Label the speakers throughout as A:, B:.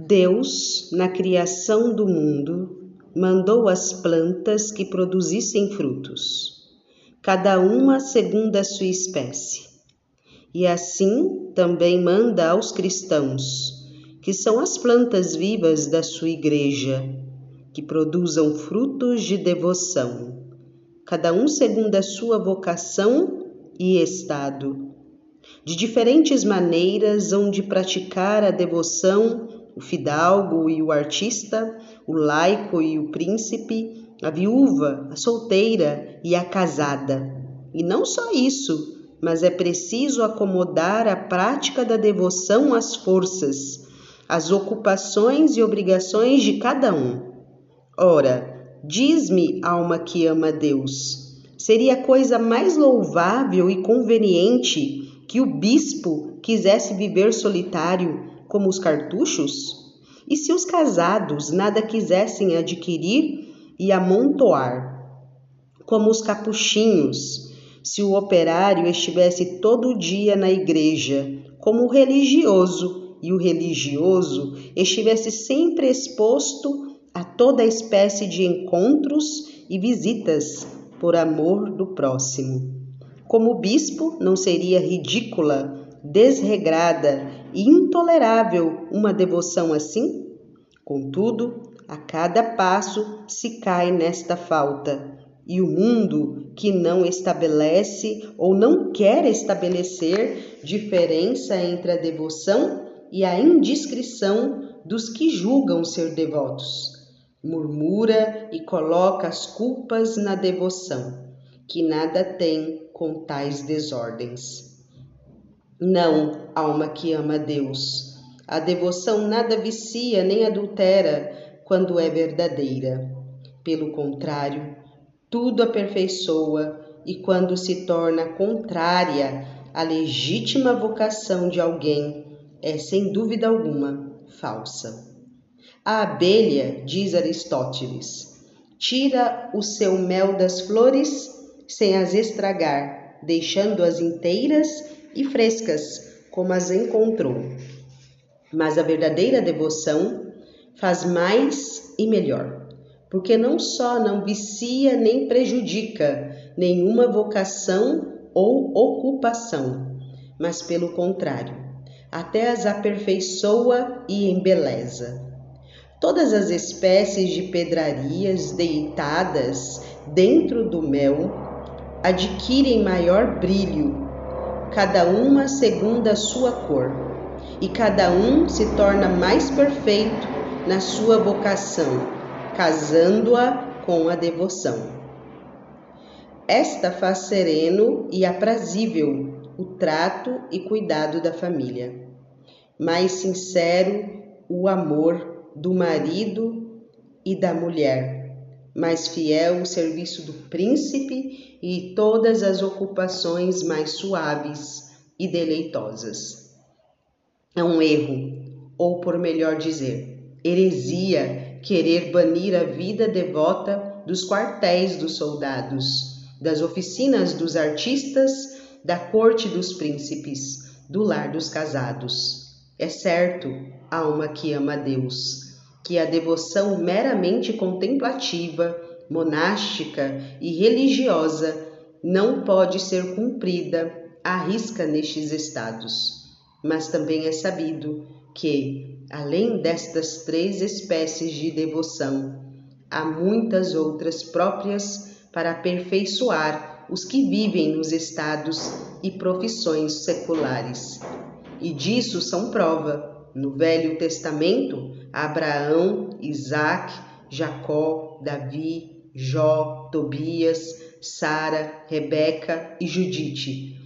A: Deus, na criação do mundo, mandou as plantas que produzissem frutos, cada uma segundo a sua espécie. E assim também manda aos cristãos, que são as plantas vivas da sua igreja, que produzam frutos de devoção, cada um segundo a sua vocação e estado. De diferentes maneiras hão de praticar a devoção o fidalgo e o artista, o laico e o príncipe, a viúva, a solteira e a casada. E não só isso, mas é preciso acomodar a prática da devoção às forças, às ocupações e obrigações de cada um. Ora, diz-me, alma que ama Deus, seria coisa mais louvável e conveniente que o bispo quisesse viver solitário como os cartuchos? E se os casados nada quisessem adquirir e amontoar, como os capuchinhos, se o operário estivesse todo dia na igreja, como o religioso, e o religioso estivesse sempre exposto a toda espécie de encontros e visitas por amor do próximo. Como bispo, não seria ridícula desregrada intolerável uma devoção assim? Contudo, a cada passo se cai nesta falta, e o mundo que não estabelece ou não quer estabelecer diferença entre a devoção e a indiscrição dos que julgam ser devotos. Murmura e coloca as culpas na devoção, que nada tem com tais desordens. Não, alma que ama Deus. A devoção nada vicia nem adultera quando é verdadeira. Pelo contrário, tudo aperfeiçoa e quando se torna contrária à legítima vocação de alguém, é sem dúvida alguma falsa. A abelha, diz Aristóteles, tira o seu mel das flores sem as estragar, deixando-as inteiras e frescas, como as encontrou. Mas a verdadeira devoção faz mais e melhor, porque não só não vicia nem prejudica nenhuma vocação ou ocupação, mas pelo contrário, até as aperfeiçoa e embeleza. Todas as espécies de pedrarias deitadas dentro do mel adquirem maior brilho cada uma segundo a sua cor, e cada um se torna mais perfeito na sua vocação, casando-a com a devoção. Esta faz sereno e aprazível o trato e cuidado da família, mais sincero o amor do marido e da mulher mais fiel o serviço do príncipe e todas as ocupações mais suaves e deleitosas. É um erro, ou por melhor dizer, heresia, querer banir a vida devota dos quartéis dos soldados, das oficinas dos artistas, da corte dos príncipes, do lar dos casados. É certo, alma que ama Deus que a devoção meramente contemplativa, monástica e religiosa não pode ser cumprida à risca nestes estados. Mas também é sabido que, além destas três espécies de devoção, há muitas outras próprias para aperfeiçoar os que vivem nos estados e profissões seculares. E disso são prova no Velho Testamento, Abraão, Isaac, Jacó, Davi, Jó, Tobias, Sara, Rebeca e Judite.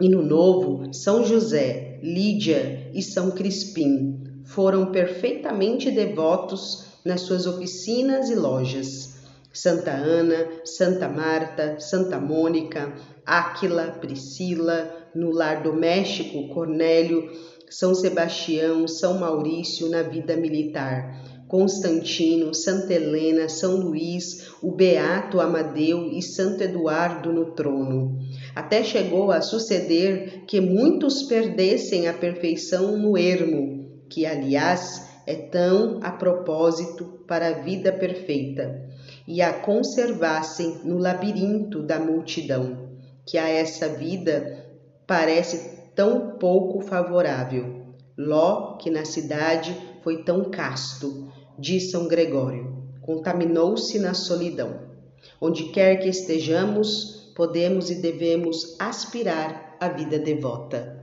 A: E no Novo, São José, Lídia e São Crispim foram perfeitamente devotos nas suas oficinas e lojas. Santa Ana, Santa Marta, Santa Mônica, Áquila, Priscila, no lar doméstico, Cornélio, são Sebastião, São Maurício na vida militar, Constantino, Santa Helena, São Luís, o Beato Amadeu e Santo Eduardo no trono. Até chegou a suceder que muitos perdessem a perfeição no ermo, que aliás é tão a propósito para a vida perfeita e a conservassem no labirinto da multidão, que a essa vida parece tão pouco favorável. Ló, que na cidade foi tão casto, diz São Gregório, contaminou-se na solidão. Onde quer que estejamos, podemos e devemos aspirar à vida devota.